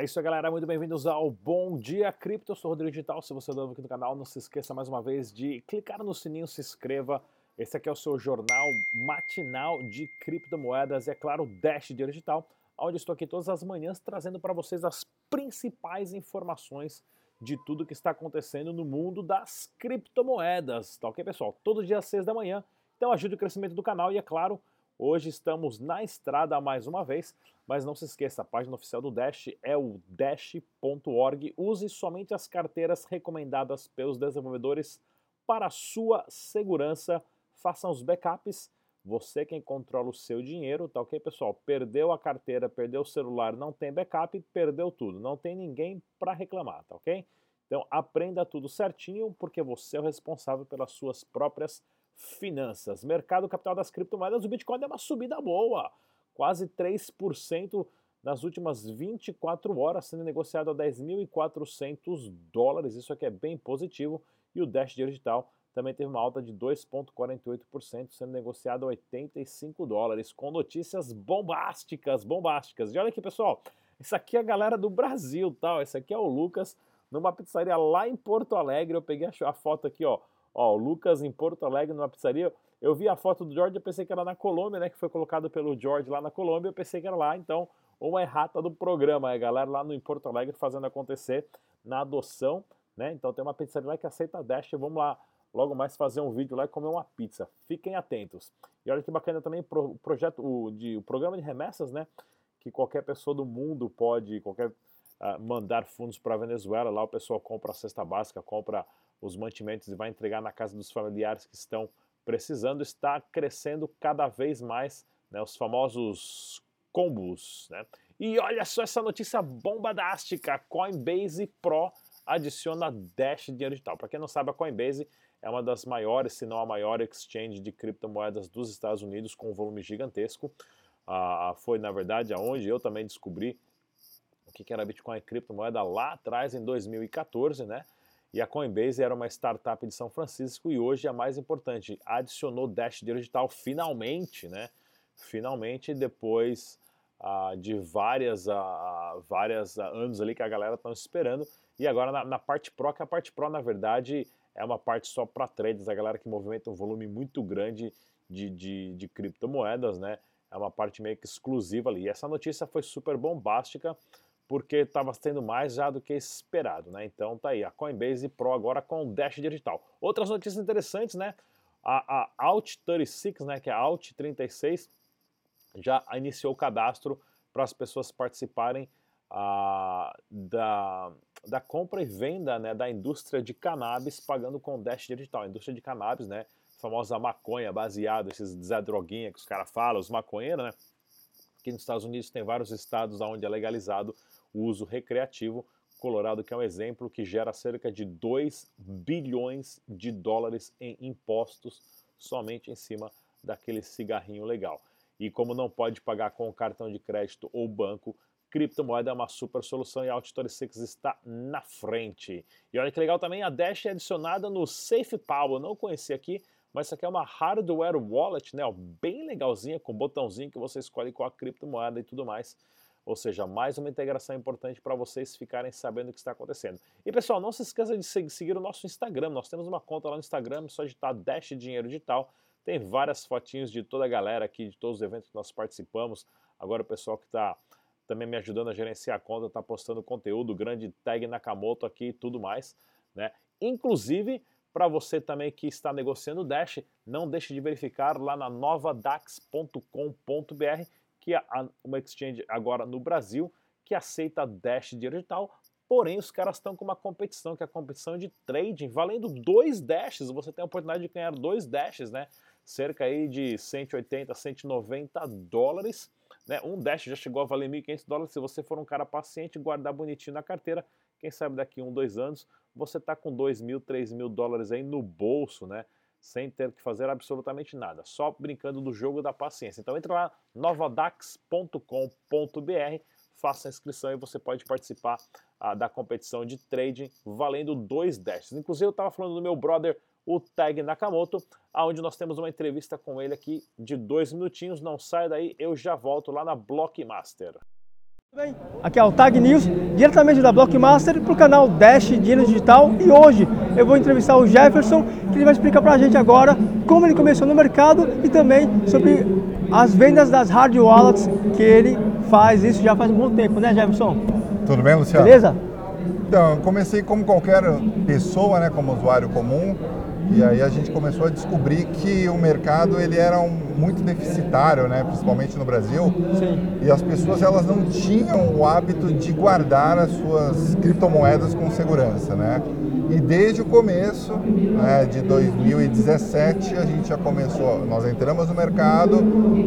É isso, galera. Muito bem-vindos ao Bom Dia Cripto. Eu sou o Rodrigo Digital. Se você é novo aqui no canal, não se esqueça mais uma vez de clicar no sininho, se inscreva. Esse aqui é o seu jornal matinal de criptomoedas e, é claro, Dash Dinheiro Digital, onde estou aqui todas as manhãs trazendo para vocês as principais informações de tudo que está acontecendo no mundo das criptomoedas. Tá ok, pessoal? Todo dia às 6 da manhã. Então ajude o crescimento do canal e, é claro, Hoje estamos na estrada mais uma vez, mas não se esqueça, a página oficial do Dash é o dash.org. Use somente as carteiras recomendadas pelos desenvolvedores para a sua segurança. Faça os backups. Você quem controla o seu dinheiro, tá ok, pessoal? Perdeu a carteira, perdeu o celular, não tem backup, perdeu tudo. Não tem ninguém para reclamar, tá ok? Então aprenda tudo certinho, porque você é o responsável pelas suas próprias finanças. Mercado capital das criptomoedas, o Bitcoin deu uma subida boa, quase 3% nas últimas 24 horas, sendo negociado a 10.400 dólares. Isso aqui é bem positivo. E o Dash Digital também teve uma alta de 2,48%, sendo negociado a 85 dólares, com notícias bombásticas, bombásticas. E olha aqui, pessoal, isso aqui é a galera do Brasil, tal. Esse aqui é o Lucas, numa pizzaria lá em Porto Alegre. Eu peguei a foto aqui, ó Ó, o Lucas em Porto Alegre, numa pizzaria. Eu vi a foto do George, eu pensei que era na Colômbia, né? Que foi colocado pelo George lá na Colômbia, eu pensei que era lá. Então, uma errata do programa, a galera lá no em Porto Alegre fazendo acontecer na adoção, né? Então tem uma pizzaria lá que aceita Dash. Vamos lá, logo mais fazer um vídeo lá e comer uma pizza. Fiquem atentos. E olha que bacana também o projeto, o, de, o programa de remessas, né? Que qualquer pessoa do mundo pode, qualquer mandar fundos para a Venezuela. Lá o pessoal compra a cesta básica, compra os mantimentos e vai entregar na casa dos familiares que estão precisando, está crescendo cada vez mais, né, os famosos combos. Né? E olha só essa notícia bombadástica, Coinbase Pro adiciona Dash dinheiro digital. Para quem não sabe, a Coinbase é uma das maiores, se não a maior exchange de criptomoedas dos Estados Unidos, com um volume gigantesco. Ah, foi, na verdade, aonde eu também descobri o que era Bitcoin e criptomoeda lá atrás, em 2014, né? E a Coinbase era uma startup de São Francisco e hoje a mais importante, adicionou Dash Digital finalmente, né? Finalmente, depois uh, de várias, uh, várias uh, anos ali que a galera está esperando. E agora na, na, parte Pro, que a parte Pro, na verdade, é uma parte só para traders, a galera que movimenta um volume muito grande de, de, de criptomoedas, né? É uma parte meio que exclusiva ali. E essa notícia foi super bombástica porque estava sendo mais já do que esperado, né? Então tá aí, a Coinbase Pro agora com Dash digital. Outras notícias interessantes, né? A, a Alt36, né, que é a Alt36, já iniciou o cadastro para as pessoas participarem a, da, da compra e venda né, da indústria de cannabis pagando com Dash digital. A indústria de cannabis, né? A famosa maconha, baseado, esses Zé Droguinha que os caras falam, os maconheiros, né? Aqui nos Estados Unidos tem vários estados onde é legalizado o uso recreativo. Colorado, que é um exemplo que gera cerca de 2 bilhões de dólares em impostos somente em cima daquele cigarrinho legal. E como não pode pagar com cartão de crédito ou banco, criptomoeda é uma super solução e a Alt36 está na frente. E olha que legal também, a Dash é adicionada no SafePal, eu não conhecia aqui, mas isso aqui é uma hardware wallet, né, bem legalzinha, com botãozinho que você escolhe qual a criptomoeda e tudo mais. Ou seja, mais uma integração importante para vocês ficarem sabendo o que está acontecendo. E pessoal, não se esqueça de seguir o nosso Instagram. Nós temos uma conta lá no Instagram, só digitar Dash Dinheiro Digital. Tem várias fotinhos de toda a galera aqui, de todos os eventos que nós participamos. Agora o pessoal que está também me ajudando a gerenciar a conta está postando conteúdo, grande tag Nakamoto aqui e tudo mais. Né? Inclusive, para você também que está negociando o Dash, não deixe de verificar lá na novadax.com.br que é uma exchange agora no Brasil que aceita Dash digital, porém os caras estão com uma competição, que é a competição de trading, valendo dois Dashes, você tem a oportunidade de ganhar dois Dashes, né? Cerca aí de 180, 190 dólares, né? Um Dash já chegou a valer 1.500 dólares, se você for um cara paciente, guardar bonitinho na carteira, quem sabe daqui um, dois anos, você está com 2 mil, 3 mil dólares aí no bolso, né? Sem ter que fazer absolutamente nada, só brincando do jogo da paciência. Então entra lá novadax.com.br, faça a inscrição e você pode participar ah, da competição de trading valendo dois dashes. Inclusive eu estava falando do meu brother o Tag Nakamoto, aonde nós temos uma entrevista com ele aqui de dois minutinhos. Não sai daí, eu já volto lá na Blockmaster. Bem, aqui é o Tag News, diretamente da Blockmaster para o canal Dash Dinheiro Digital e hoje eu vou entrevistar o Jefferson que ele vai explicar para a gente agora como ele começou no mercado e também sobre as vendas das hard wallets que ele faz isso já faz um bom tempo, né Jefferson? Tudo bem, Luciano? Beleza? Então, eu comecei como qualquer pessoa, né, como usuário comum, e aí a gente começou a descobrir que o mercado ele era um, muito deficitário, né, principalmente no Brasil. Sim. E as pessoas elas não tinham o hábito de guardar as suas criptomoedas com segurança, né? E desde o começo né, de 2017 a gente já começou, nós entramos no mercado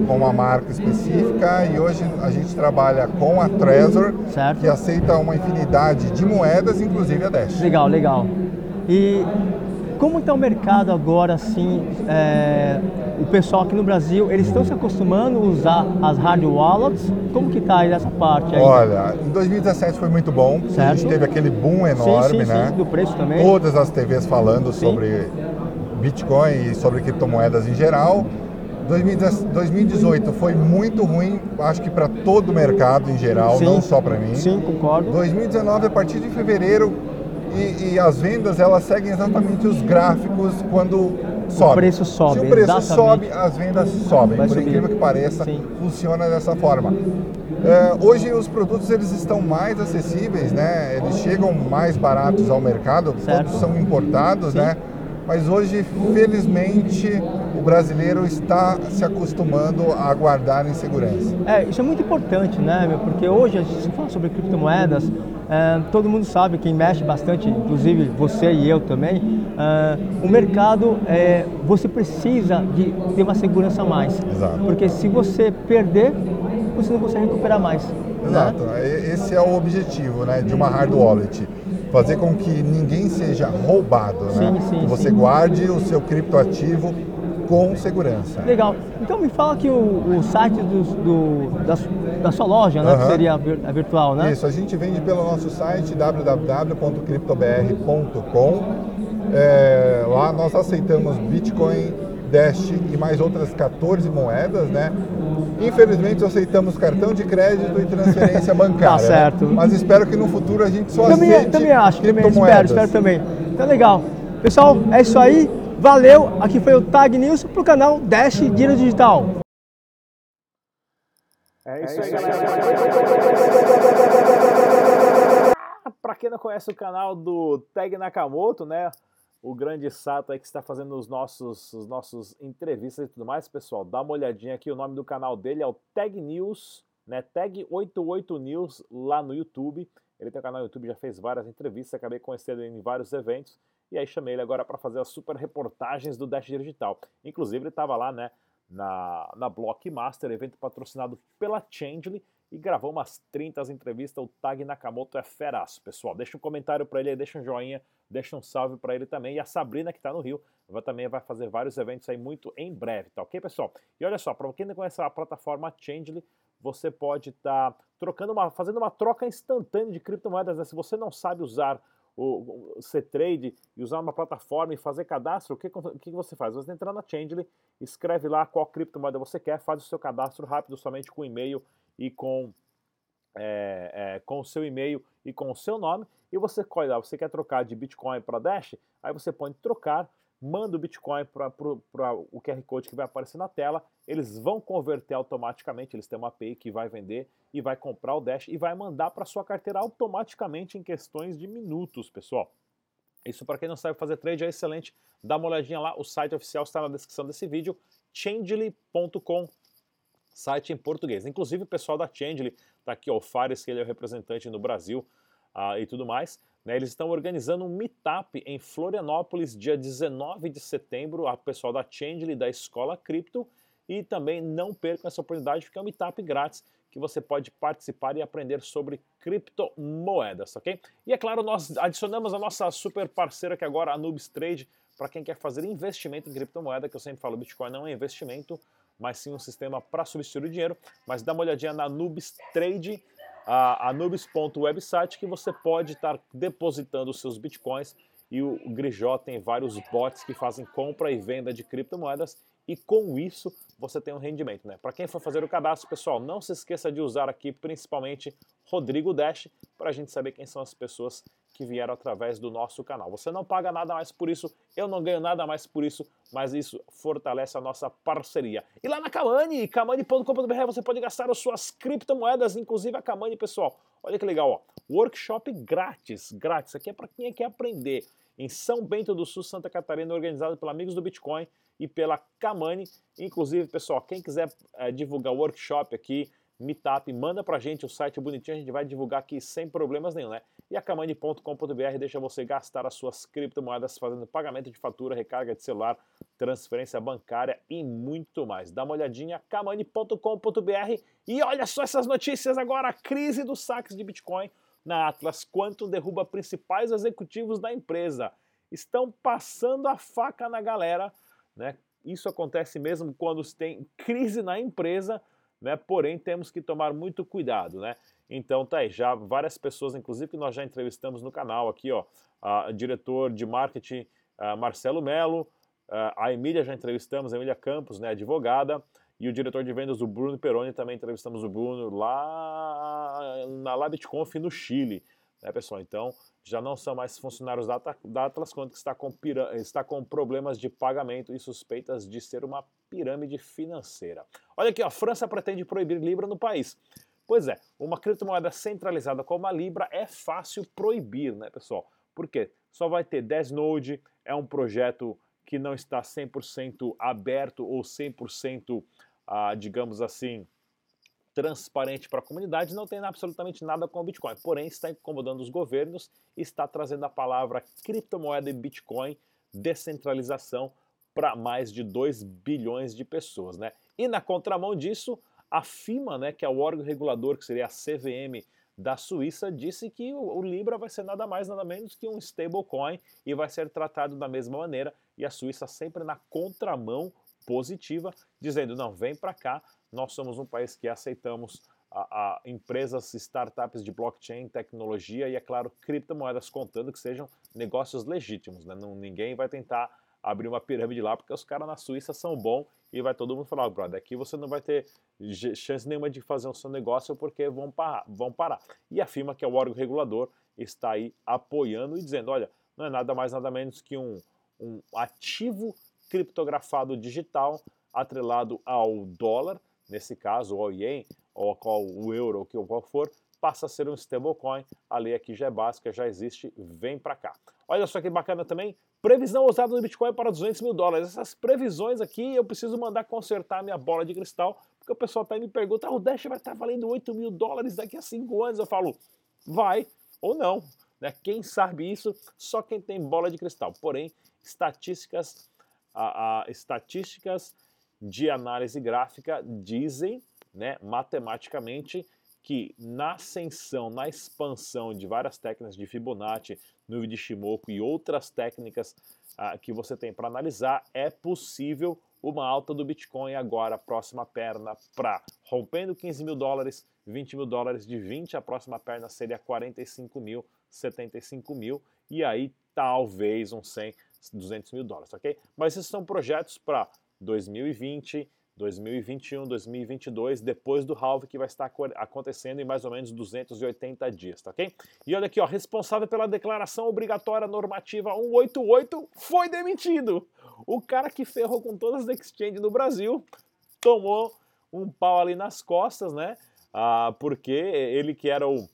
com uma marca específica e hoje a gente trabalha com a Trezor, Certo. que aceita uma infinidade de moedas, inclusive a Dash. Legal, legal. E como está o mercado agora, assim, é, o pessoal aqui no Brasil, eles estão se acostumando a usar as hard wallets? Como que está aí nessa parte aí? Olha, em 2017 foi muito bom, a Certo. gente teve aquele boom sim, enorme, sim, né? sim, do preço também. Todas as TVs falando Sim. sobre Bitcoin e sobre criptomoedas em geral. 2010 2018 foi muito ruim, acho que para todo o mercado em geral, Sim. não só para mim. Sim, concordo. 2019, a partir de fevereiro, e, e as vendas elas seguem exatamente os gráficos quando sobe. preço sobe, Se o preço exatamente. sobe, as vendas sobem. Vai Por subir. incrível que pareça, Sim. funciona dessa forma. É, hoje os produtos eles estão mais acessíveis, né? Eles chegam mais baratos ao mercado, Certo. todos são importados, né? Mas hoje, felizmente, o brasileiro está se acostumando a guardar em segurança. É, isso é muito importante, né, meu? Porque hoje a gente fala sobre criptomoedas, é, todo mundo sabe, quem mexe bastante, inclusive você e eu também, é, o mercado, é, você precisa de ter uma segurança a mais. Exato. Porque se você perder, você não consegue recuperar mais. Exato, Né? Esse é o objetivo né, de uma hard wallet. Fazer com que ninguém seja roubado, Sim, né? sim, que você sim. guarde o seu criptoativo com segurança. Legal. Então me fala aqui o, o site do, do- da, da sua loja, né? Que Aham. seria a, vir- a virtual, né? Isso, a gente vende pelo nosso site www.criptobr.com. É, lá nós aceitamos Bitcoin, Dash e mais outras 14 moedas, né? Infelizmente aceitamos cartão de crédito e transferência bancária. Tá certo. né? Mas espero que no futuro a gente só Também, aceite também acho, também espero, criptomoedas. espero também. Então legal. Pessoal, é isso aí. Valeu. Aqui foi o Tag News pro canal Dash Dinheiro Digital. É isso aí, galera. Para quem não conhece o canal do Tag Nakamoto, né? O grande Sato aí que está fazendo os nossos, os nossos entrevistas e tudo mais, pessoal, dá uma olhadinha aqui. O nome do canal dele é o Tag News, né? Tag 88 News lá no YouTube. Ele tem um canal no YouTube, já fez várias entrevistas, acabei conhecendo ele em vários eventos. E aí chamei ele agora para fazer as super reportagens do Dash Digital. Inclusive ele estava lá, né? na, na Blockmaster, evento patrocinado pela Changely, e gravou umas 30 entrevistas. O Tag Nakamoto é feraço, pessoal. Deixa um comentário para ele deixa um joinha, deixa um salve para ele também. E a Sabrina, que está no Rio, vai, também vai fazer vários eventos aí muito em breve, tá ok, pessoal? E olha só, para quem não conhece a plataforma Changely, você pode estar trocando uma, fazendo uma troca instantânea de criptomoedas. Né? Se você não sabe usar o, o C-Trade e usar uma plataforma e fazer cadastro, o que, o que você faz? Você entra na Changely, escreve lá qual criptomoeda você quer, faz o seu cadastro rápido somente com e-mail e com é, é, com o seu e-mail e com o seu nome, e você lá, você quer trocar de Bitcoin para Dash, aí você pode trocar, manda o Bitcoin para o QR Code que vai aparecer na tela, eles vão converter automaticamente, eles têm uma API que vai vender e vai comprar o Dash e vai mandar para sua carteira automaticamente em questões de minutos, pessoal. Isso para quem não sabe fazer trade é excelente. Dá uma olhadinha lá, o site oficial está na descrição desse vídeo, changely.com, site em português. Inclusive o pessoal da Changely, tá aqui ó, o Fares, que ele é o representante no Brasil uh, e tudo mais, né, eles estão organizando um meetup em Florianópolis, dia 19 de setembro, a pessoal da Changely, da Escola Cripto, e também não percam essa oportunidade, porque é um meetup grátis que você pode participar e aprender sobre criptomoedas, ok? E é claro, nós adicionamos a nossa super parceira que agora, a Nubes Trade, para quem quer fazer investimento em criptomoeda, que eu sempre falo, Bitcoin não é investimento, mas sim um sistema para substituir o dinheiro. Mas dá uma olhadinha na Nubes Trade, a, a nubes.website, que você pode estar depositando os seus Bitcoins e o Grijó tem vários bots que fazem compra e venda de criptomoedas e com isso você tem um rendimento. Né? Para quem for fazer o cadastro, pessoal, não se esqueça de usar aqui principalmente Rodrigo Dash para a gente saber quem são as pessoas que vieram através do nosso canal. Você não paga nada mais por isso, eu não ganho nada mais por isso, mas isso fortalece a nossa parceria. E lá na Kamani, kamani.com.br você pode gastar as suas criptomoedas, inclusive a Kamani, pessoal. Olha que legal, ó. Workshop grátis, grátis. Aqui é para quem quer aprender em São Bento do Sul, Santa Catarina, organizado pela Amigos do Bitcoin e pela Kamani. Inclusive, pessoal, quem quiser é, divulgar o workshop aqui, Meetup, manda pra gente o site bonitinho, a gente vai divulgar aqui sem problemas nenhum, né? E a kamani.com.br deixa você gastar as suas criptomoedas fazendo pagamento de fatura, recarga de celular, transferência bancária e muito mais. Dá uma olhadinha, kamani.com.br e olha só essas notícias agora, a crise dos saques de Bitcoin na Atlas Quantum derruba principais executivos da empresa. Estão passando a faca na galera, né? Isso acontece mesmo quando tem crise na empresa, né? Porém, temos que tomar muito cuidado, né? Então tá aí, já várias pessoas, inclusive que nós já entrevistamos no canal aqui, ó, a diretor de marketing Marcelo Melo, a Emília já entrevistamos, a Emília Campos, né, advogada, e o diretor de vendas, o Bruno Peroni, também entrevistamos o Bruno lá na LabitConf no Chile, né, pessoal? Então, já não são mais funcionários da, da Atlas Quantum, que está com, está com problemas de pagamento e suspeitas de ser uma pirâmide financeira. Olha aqui, ó, a França pretende proibir Libra no país. Pois é, uma criptomoeda centralizada como a Libra é fácil proibir, né, pessoal? Por quê? Só vai ter 10 Node, é um projeto que não está 100% aberto ou 100%, ah, digamos assim, transparente para a comunidade, não tem absolutamente nada com o Bitcoin. Porém, está incomodando os governos e está trazendo a palavra criptomoeda e Bitcoin, descentralização, para mais de 2 bilhões de pessoas. Né? E na contramão disso, a FIMA, né, que é o órgão regulador, que seria a CVM da Suíça, disse que o, Libra vai ser nada mais, nada menos que um stablecoin e vai ser tratado da mesma maneira. E a Suíça sempre na contramão positiva, dizendo: não, vem para cá, nós somos um país que aceitamos a, a, empresas, startups de blockchain, tecnologia e, é claro, criptomoedas, contando que sejam negócios legítimos. Né? Não, ninguém vai tentar abrir uma pirâmide lá, porque os caras na Suíça são bons e vai todo mundo falar, oh, brother, aqui você não vai ter chance nenhuma de fazer o seu negócio porque vão parar, vão parar. E a que é o órgão regulador, está aí apoiando e dizendo, olha, não é nada mais nada menos que um, um ativo criptografado digital atrelado ao dólar, nesse caso ao ien, ou qual o euro, ou que qual for, passa a ser um stablecoin. A lei aqui já é básica, já existe, vem para cá. Olha só que bacana também, previsão ousada do Bitcoin para 200 mil dólares. Essas previsões aqui eu preciso mandar consertar minha bola de cristal, porque o pessoal tá me pergunta, ah, o Dash vai estar tá valendo 8 mil dólares daqui a 5 anos. Eu falo, vai ou não. Né? Quem sabe isso? Só quem tem bola de cristal. Porém, estatísticas, a, a, estatísticas de análise gráfica dizem, né, matematicamente, que na ascensão, na expansão de várias técnicas de Fibonacci, nuvem de Shimoku e outras técnicas ah, que você tem para analisar, é possível uma alta do Bitcoin agora, próxima perna para rompendo 15 mil dólares, 20 mil dólares, de 20 a próxima perna seria 45 mil, 75 mil, e aí talvez uns 100, 200 mil dólares, ok? Mas esses são projetos para 2020, 2021, 2022, depois do halve que vai estar acontecendo em mais ou menos 280 dias, tá ok? E olha aqui, ó, responsável pela declaração obrigatória normativa 188 foi demitido. O cara que ferrou com todas as exchanges no Brasil tomou um pau ali nas costas, né? Ah, porque ele que era o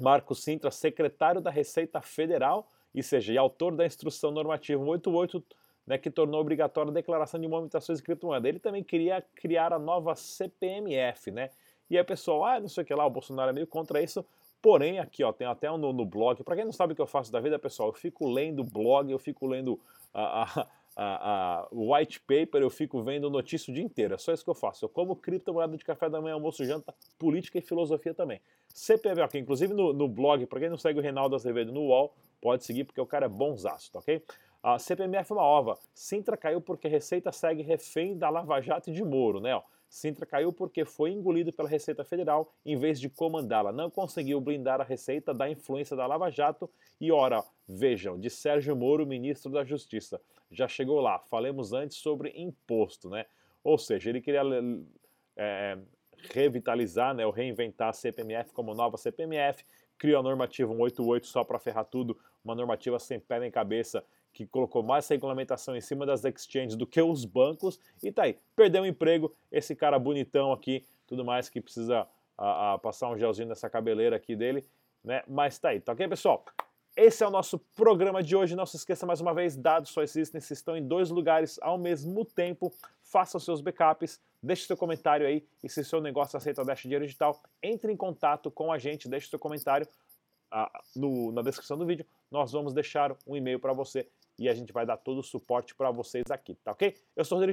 Marco Sintra, secretário da Receita Federal, e seja, e autor da instrução normativa 188 né, que tornou obrigatória a declaração de movimentações de criptomoeda. Ele também queria criar a nova CPMF, né? E aí, pessoal, ah, não sei o que lá, o Bolsonaro é meio contra isso. Porém, aqui, ó, tem até no, no blog. Para quem não sabe o que eu faço da vida, pessoal, eu fico lendo blog, eu fico lendo a, a, a, white paper, eu fico vendo notícia o dia inteiro. É só isso que eu faço. Eu como criptomoeda de café da manhã, almoço, janta, política e filosofia também. CPMF, inclusive no, no blog, para quem não segue o Reinaldo Azevedo no UOL, pode seguir porque o cara é bonzaço, tá ok? A CPMF é uma ova. Sintra caiu porque a Receita segue refém da Lava Jato e de Moro, né? Sintra caiu porque foi engolido pela Receita Federal em vez de comandá-la. Não conseguiu blindar a Receita da influência da Lava Jato e, ora, vejam, de Sérgio Moro, ministro da Justiça. Já chegou lá, falemos antes sobre imposto, né? Ou seja, ele queria é, revitalizar, né, ou reinventar a CPMF como nova CPMF, criou a normativa 188 só para ferrar tudo, uma normativa sem pé nem cabeça, que colocou mais regulamentação em cima das exchanges do que os bancos, e tá aí, perdeu o emprego, esse cara bonitão aqui, tudo mais que precisa a, a passar um gelzinho nessa cabeleira aqui dele, né? Mas tá aí, tá ok, pessoal? Esse é o nosso programa de hoje. Não se esqueça mais uma vez, dados só existem se estão em dois lugares ao mesmo tempo. Faça os seus backups, deixe seu comentário aí e se seu negócio aceita Dash Dinheiro Digital, entre em contato com a gente, deixe seu comentário ah, no, na descrição do vídeo. Nós vamos deixar um e-mail para você e a gente vai dar todo o suporte para vocês aqui, tá ok? Eu sou o Rodrigo